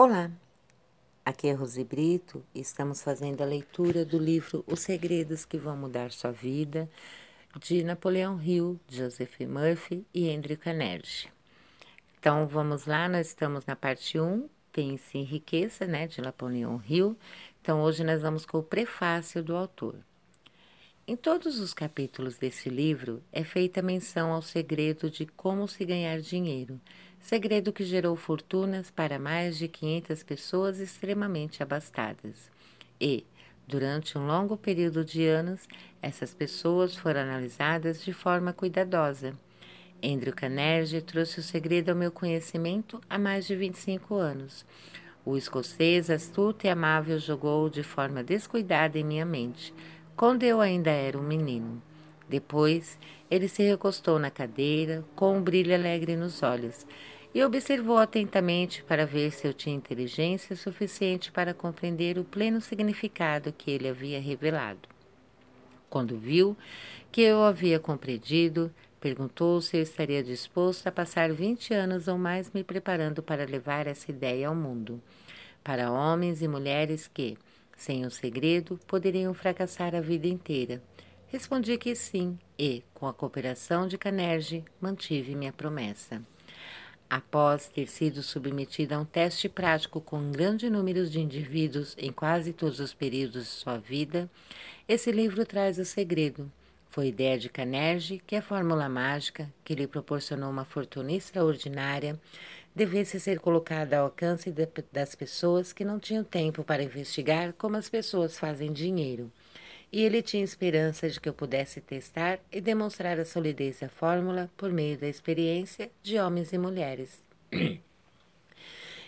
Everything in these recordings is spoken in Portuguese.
Olá, aqui é Rose Brito e estamos fazendo a leitura do livro Os Segredos que Vão Mudar Sua Vida, de Napoleão Hill, Joseph Murphy e Andrew Carnegie. Então vamos lá, nós estamos na parte 1, Pense em Riqueza, né, de Napoleão Hill. Então hoje nós vamos com o prefácio do autor. Em todos os capítulos desse livro é feita menção ao segredo de como se ganhar dinheiro, segredo que gerou fortunas para mais de 500 pessoas extremamente abastadas. E, durante um longo período de anos, essas pessoas foram analisadas de forma cuidadosa. Andrew Carnegie trouxe o segredo ao meu conhecimento há mais de 25 anos. O escocês astuto e amável jogou de forma descuidada em minha mente quando eu ainda era um menino. Depois, ele se recostou na cadeira, com um brilho alegre nos olhos, e observou atentamente para ver se eu tinha inteligência suficiente para compreender o pleno significado que ele havia revelado. Quando viu que eu havia compreendido, perguntou se eu estaria disposto a passar vinte anos ou mais me preparando para levar essa ideia ao mundo, para homens e mulheres que, sem o segredo, poderiam fracassar a vida inteira. Respondi que sim e, com a cooperação de Canerge, mantive minha promessa. Após ter sido submetida a um teste prático com um grande número de indivíduos em quase todos os períodos de sua vida, esse livro traz o segredo. Foi ideia de Canerge que a fórmula mágica, que lhe proporcionou uma fortuna extraordinária, devesse ser colocada ao alcance de, das pessoas que não tinham tempo para investigar como as pessoas fazem dinheiro. E ele tinha esperança de que eu pudesse testar e demonstrar a solidez da fórmula por meio da experiência de homens e mulheres.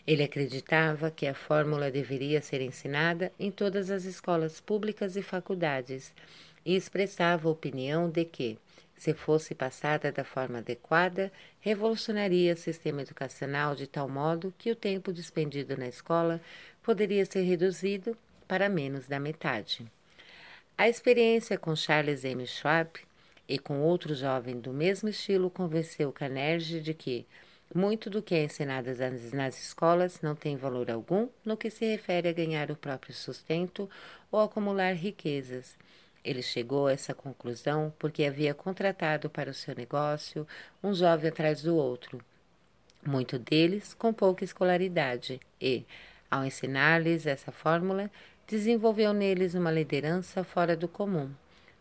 Ele acreditava que a fórmula deveria ser ensinada em todas as escolas públicas e faculdades e expressava a opinião de que, se fosse passada da forma adequada, revolucionaria o sistema educacional de tal modo que o tempo despendido na escola poderia ser reduzido para menos da metade. A experiência com Charles M. Schwab e com outro jovem do mesmo estilo convenceu Carnegie de que muito do que é ensinado nas escolas não tem valor algum no que se refere a ganhar o próprio sustento ou acumular riquezas ele chegou a essa conclusão porque havia contratado para o seu negócio um jovem atrás do outro, muito deles com pouca escolaridade, e, ao ensinar-lhes essa fórmula, desenvolveu neles uma liderança fora do comum.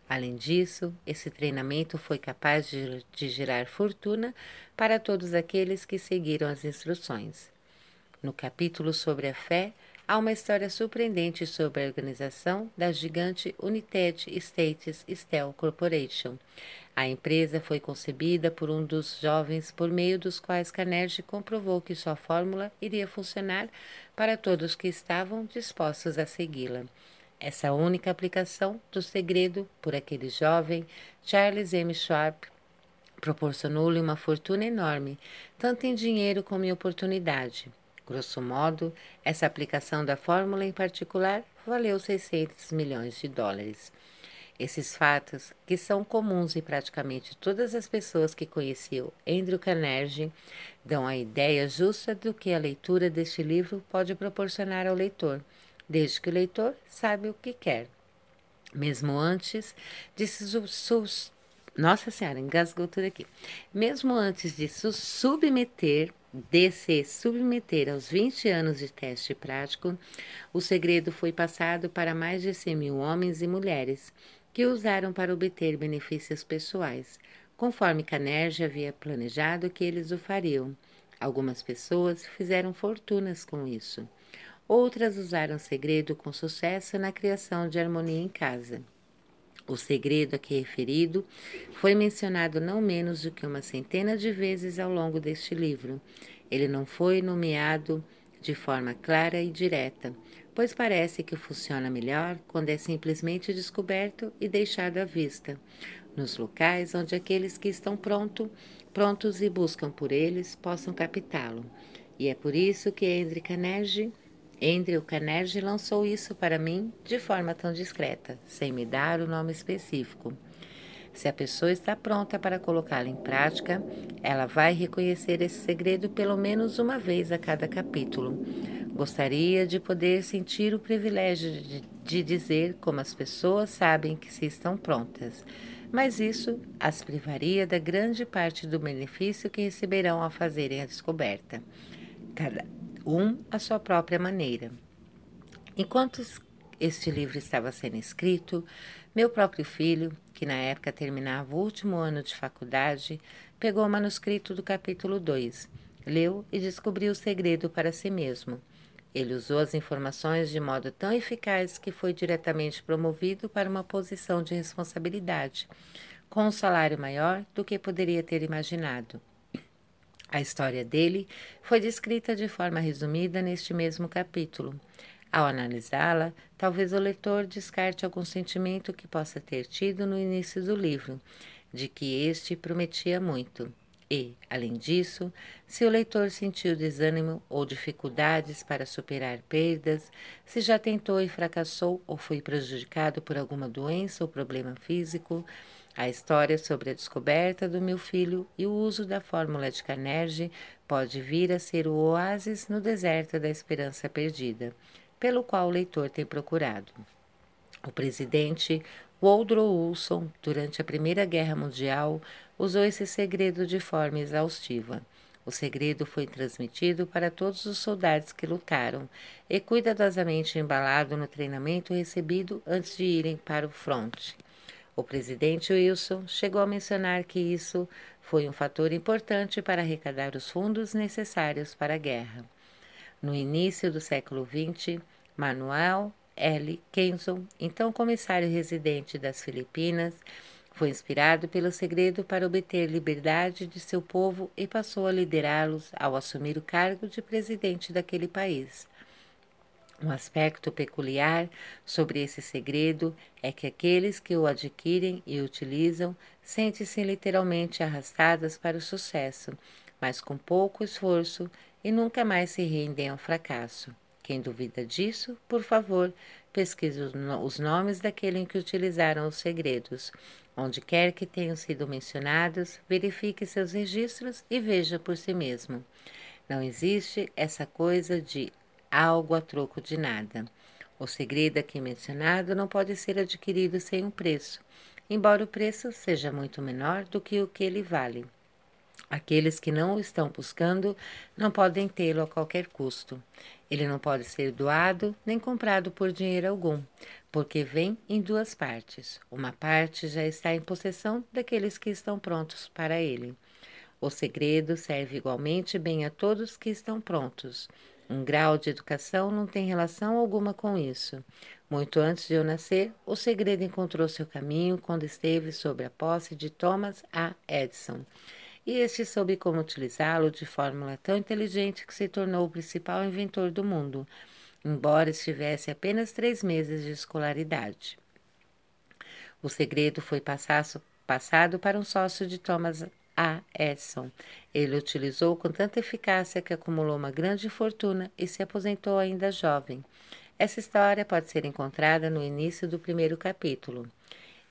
Além disso, esse treinamento foi capaz de, de gerar fortuna para todos aqueles que seguiram as instruções. No capítulo sobre a fé, há uma história surpreendente sobre a organização da gigante United States Steel Corporation. A empresa foi concebida por um dos jovens por meio dos quais Carnegie comprovou que sua fórmula iria funcionar para todos que estavam dispostos a segui-la. Essa única aplicação do segredo por aquele jovem, Charles M. Schwab, proporcionou-lhe uma fortuna enorme, tanto em dinheiro como em oportunidade. Grosso modo, essa aplicação da fórmula em particular valeu 600 milhões de dólares. Esses fatos, que são comuns em praticamente todas as pessoas que conheciam Andrew Carnegie, dão a ideia justa do que a leitura deste livro pode proporcionar ao leitor, desde que o leitor saiba o que quer. Mesmo antes de se nossa Senhora, engasgou tudo aqui. Mesmo antes de se submeter de se submeter aos 20 anos de teste prático, o segredo foi passado para mais de 100 mil homens e mulheres que usaram para obter benefícios pessoais, conforme Carnegie havia planejado que eles o fariam. Algumas pessoas fizeram fortunas com isso. Outras usaram o segredo com sucesso na criação de harmonia em casa. O segredo aqui referido foi mencionado não menos do que uma centena de vezes ao longo deste livro. Ele não foi nomeado de forma clara e direta, pois parece que funciona melhor quando é simplesmente descoberto e deixado à vista, nos locais onde aqueles que estão pronto, prontos e buscam por eles possam captá-lo. E é por isso que Andrew Carnegie Andrew Carnegie lançou isso para mim de forma tão discreta, sem me dar o nome específico. Se a pessoa está pronta para colocá-lo em prática, ela vai reconhecer esse segredo pelo menos uma vez a cada capítulo. Gostaria de poder sentir o privilégio de, de, dizer como as pessoas sabem que se estão prontas, mas isso as privaria da grande parte do benefício que receberão ao fazerem a descoberta, cada um à sua própria maneira. Enquanto este livro estava sendo escrito, meu próprio filho, que na época terminava o último ano de faculdade, pegou o manuscrito do capítulo 2, leu e descobriu o segredo para si mesmo. Ele usou as informações de modo tão eficaz que foi diretamente promovido para uma posição de responsabilidade, com um salário maior do que poderia ter imaginado. A história dele foi descrita de forma resumida neste mesmo capítulo. Ao analisá-la, talvez o leitor descarte algum sentimento que possa ter tido no início do livro, de que este prometia muito. E, além disso, se o leitor sentiu desânimo ou dificuldades para superar perdas, se já tentou e fracassou ou foi prejudicado por alguma doença ou problema físico, a história sobre a descoberta do meu filho e o uso da fórmula de Carnegie pode vir a ser o oásis no deserto da esperança perdida, pelo qual o leitor tem procurado. O presidente Woodrow Wilson, durante a Primeira Guerra Mundial, usou esse segredo de forma exaustiva. O segredo foi transmitido para todos os soldados que lutaram e cuidadosamente embalado no treinamento recebido antes de irem para o fronte. O presidente Wilson chegou a mencionar que isso foi um fator importante para arrecadar os fundos necessários para a guerra. No início do século XX, Manuel L. Kenson, então comissário residente das Filipinas, foi inspirado pelo segredo para obter liberdade de seu povo e passou a liderá-los ao assumir o cargo de presidente daquele país. Um aspecto peculiar sobre esse segredo é que aqueles que o adquirem e utilizam sentem-se literalmente arrastadas para o sucesso, mas com pouco esforço e nunca mais se rendem ao fracasso. Quem duvida disso, por favor, pesquise os nomes daqueles que utilizaram os segredos. Onde quer que tenham sido mencionados, verifique seus registros e veja por si mesmo. Não existe essa coisa de algo a troco de nada. O segredo aqui mencionado não pode ser adquirido sem um preço, embora o preço seja muito menor do que o que ele vale. Aqueles que não o estão buscando não podem tê-lo a qualquer custo. Ele não pode ser doado nem comprado por dinheiro algum, porque vem em duas partes. Uma parte já está em possessão daqueles que estão prontos para ele. O segredo serve igualmente bem a todos que estão prontos. Um grau de educação não tem relação alguma com isso. Muito antes de eu nascer, o segredo encontrou seu caminho quando esteve sob a posse de Thomas A. Edison e este soube como utilizá-lo de fórmula tão inteligente que se tornou o principal inventor do mundo, embora estivesse apenas três meses de escolaridade. O segredo foi passado para um sócio de Thomas A. Edison. Ele utilizou com tanta eficácia que acumulou uma grande fortuna e se aposentou ainda jovem. Essa história pode ser encontrada no início do primeiro capítulo.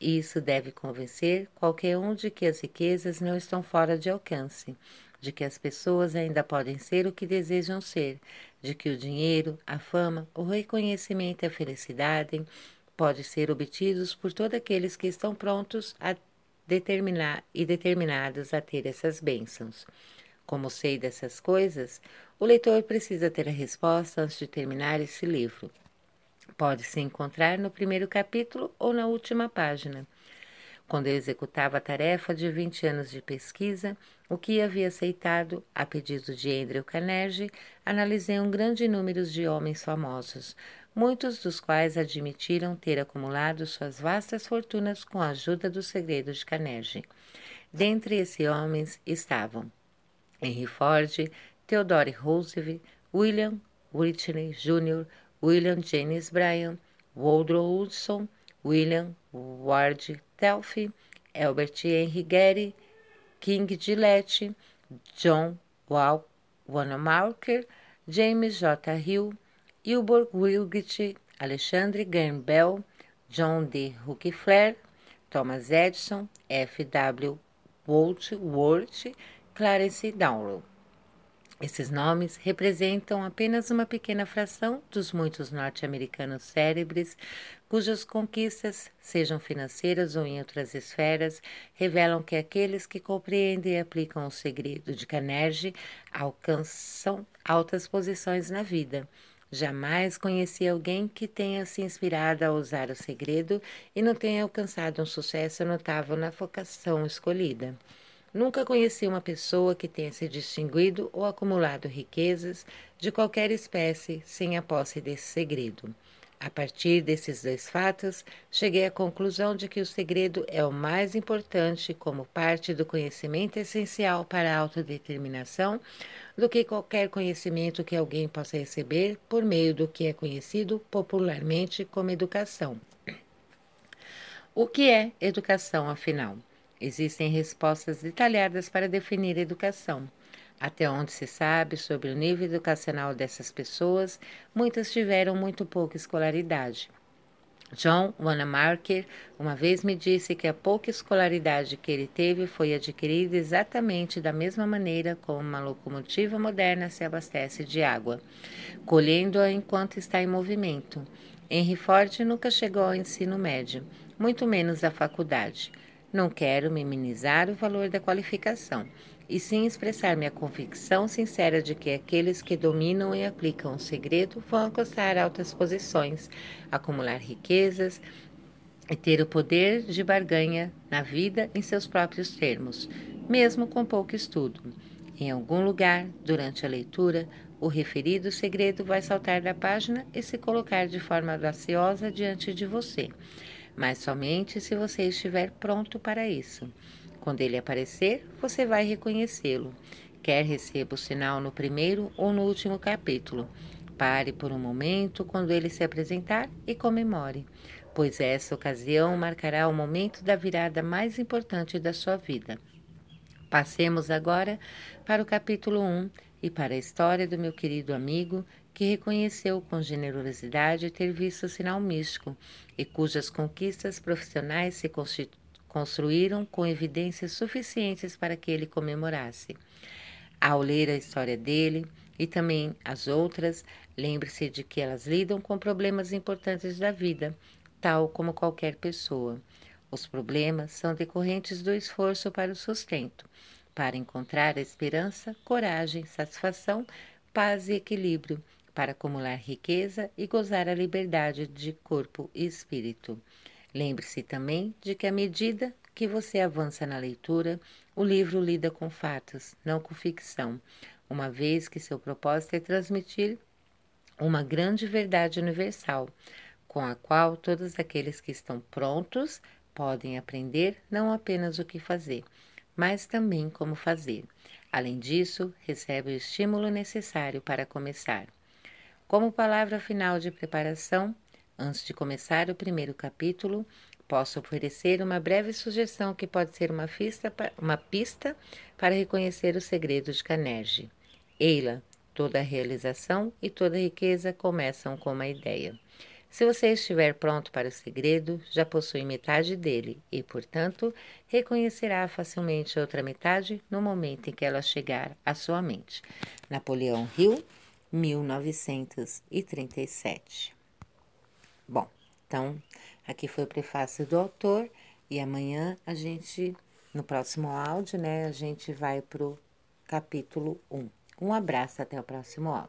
Isso deve convencer qualquer um de que as riquezas não estão fora de alcance, de que as pessoas ainda podem ser o que desejam ser, de que o dinheiro, a fama, o reconhecimento e a felicidade podem ser obtidos por todos aqueles que estão prontos a determinar e determinados a ter essas bênçãos. Como sei dessas coisas, o leitor precisa ter a resposta antes de terminar esse livro. Pode se encontrar no primeiro capítulo ou na última página. Quando eu executava a tarefa de 20 anos de pesquisa, o que havia aceitado, a pedido de Andrew Carnegie, analisei um grande número de homens famosos, muitos dos quais admitiram ter acumulado suas vastas fortunas com a ajuda do segredo de Carnegie. Dentre esses homens estavam Henry Ford, Theodore Roosevelt, William Whitney Jr., William James Bryan, Woodrow Wilson, William Ward Telfy, Albert Henry Getty, King Gillette, John Wanamaker, James J. Hill, Wilbur Wilgett, Alexandre Graham Bell, John D. Rockefeller, Thomas Edison, F. W. Worth, Clarence Darrow. Esses nomes representam apenas uma pequena fração dos muitos norte-americanos cérebres cujas conquistas, sejam financeiras ou em outras esferas, revelam que aqueles que compreendem e aplicam o segredo de Carnegie alcançam altas posições na vida. Jamais conheci alguém que tenha se inspirado a usar o segredo e não tenha alcançado um sucesso notável na vocação escolhida. Nunca conheci uma pessoa que tenha se distinguido ou acumulado riquezas de qualquer espécie sem a posse desse segredo. A partir desses dois fatos, cheguei à conclusão de que o segredo é o mais importante como parte do conhecimento essencial para a autodeterminação do que qualquer conhecimento que alguém possa receber por meio do que é conhecido popularmente como educação. O que é educação, afinal? Existem respostas detalhadas para definir educação. Até onde se sabe sobre o nível educacional dessas pessoas, muitas tiveram muito pouca escolaridade. John Wanamaker uma vez me disse que a pouca escolaridade que ele teve foi adquirida exatamente da mesma maneira como uma locomotiva moderna se abastece de água, colhendo-a enquanto está em movimento. Henry Ford nunca chegou ao ensino médio, muito menos à faculdade. Não quero minimizar o valor da qualificação, e sim expressar minha convicção sincera de que aqueles que dominam e aplicam o segredo vão alcançar altas posições, acumular riquezas e ter o poder de barganha na vida em seus próprios termos, mesmo com pouco estudo. Em algum lugar, durante a leitura, o referido segredo vai saltar da página e se colocar de forma audaciosa diante de você mas somente se você estiver pronto para isso. Quando ele aparecer, você vai reconhecê-lo. Quer receba o sinal no primeiro ou no último capítulo. Pare por um momento quando ele se apresentar e comemore, pois essa ocasião marcará o momento da virada mais importante da sua vida. Passemos agora para o capítulo 1 e para a história do meu querido amigo que reconheceu com generosidade ter visto o sinal místico e cujas conquistas profissionais se construíram com evidências suficientes para que ele comemorasse. Ao ler a história dele e também as outras, lembre-se de que elas lidam com problemas importantes da vida, tal como qualquer pessoa. Os problemas são decorrentes do esforço para o sustento, para encontrar esperança, coragem, satisfação, paz e equilíbrio para acumular riqueza e gozar a liberdade de corpo e espírito. Lembre-se também de que à medida que você avança na leitura, o livro lida com fatos, não com ficção, uma vez que seu propósito é transmitir uma grande verdade universal, com a qual todos aqueles que estão prontos podem aprender não apenas o que fazer, mas também como fazer. Além disso, recebe o estímulo necessário para começar. Como palavra final de preparação, antes de começar o primeiro capítulo, posso oferecer uma breve sugestão que pode ser uma pista, uma pista para reconhecer o segredo de Carnegie. Eila, toda realização e toda riqueza começam com uma ideia. Se você estiver pronto para o segredo, já possui metade dele e, portanto, reconhecerá facilmente a outra metade no momento em que ela chegar à sua mente. Napoleão Hill 1937. Bom, então aqui foi o prefácio do autor e amanhã a gente, no próximo áudio, né, a gente vai para o capítulo 1. Um abraço, até o próximo áudio.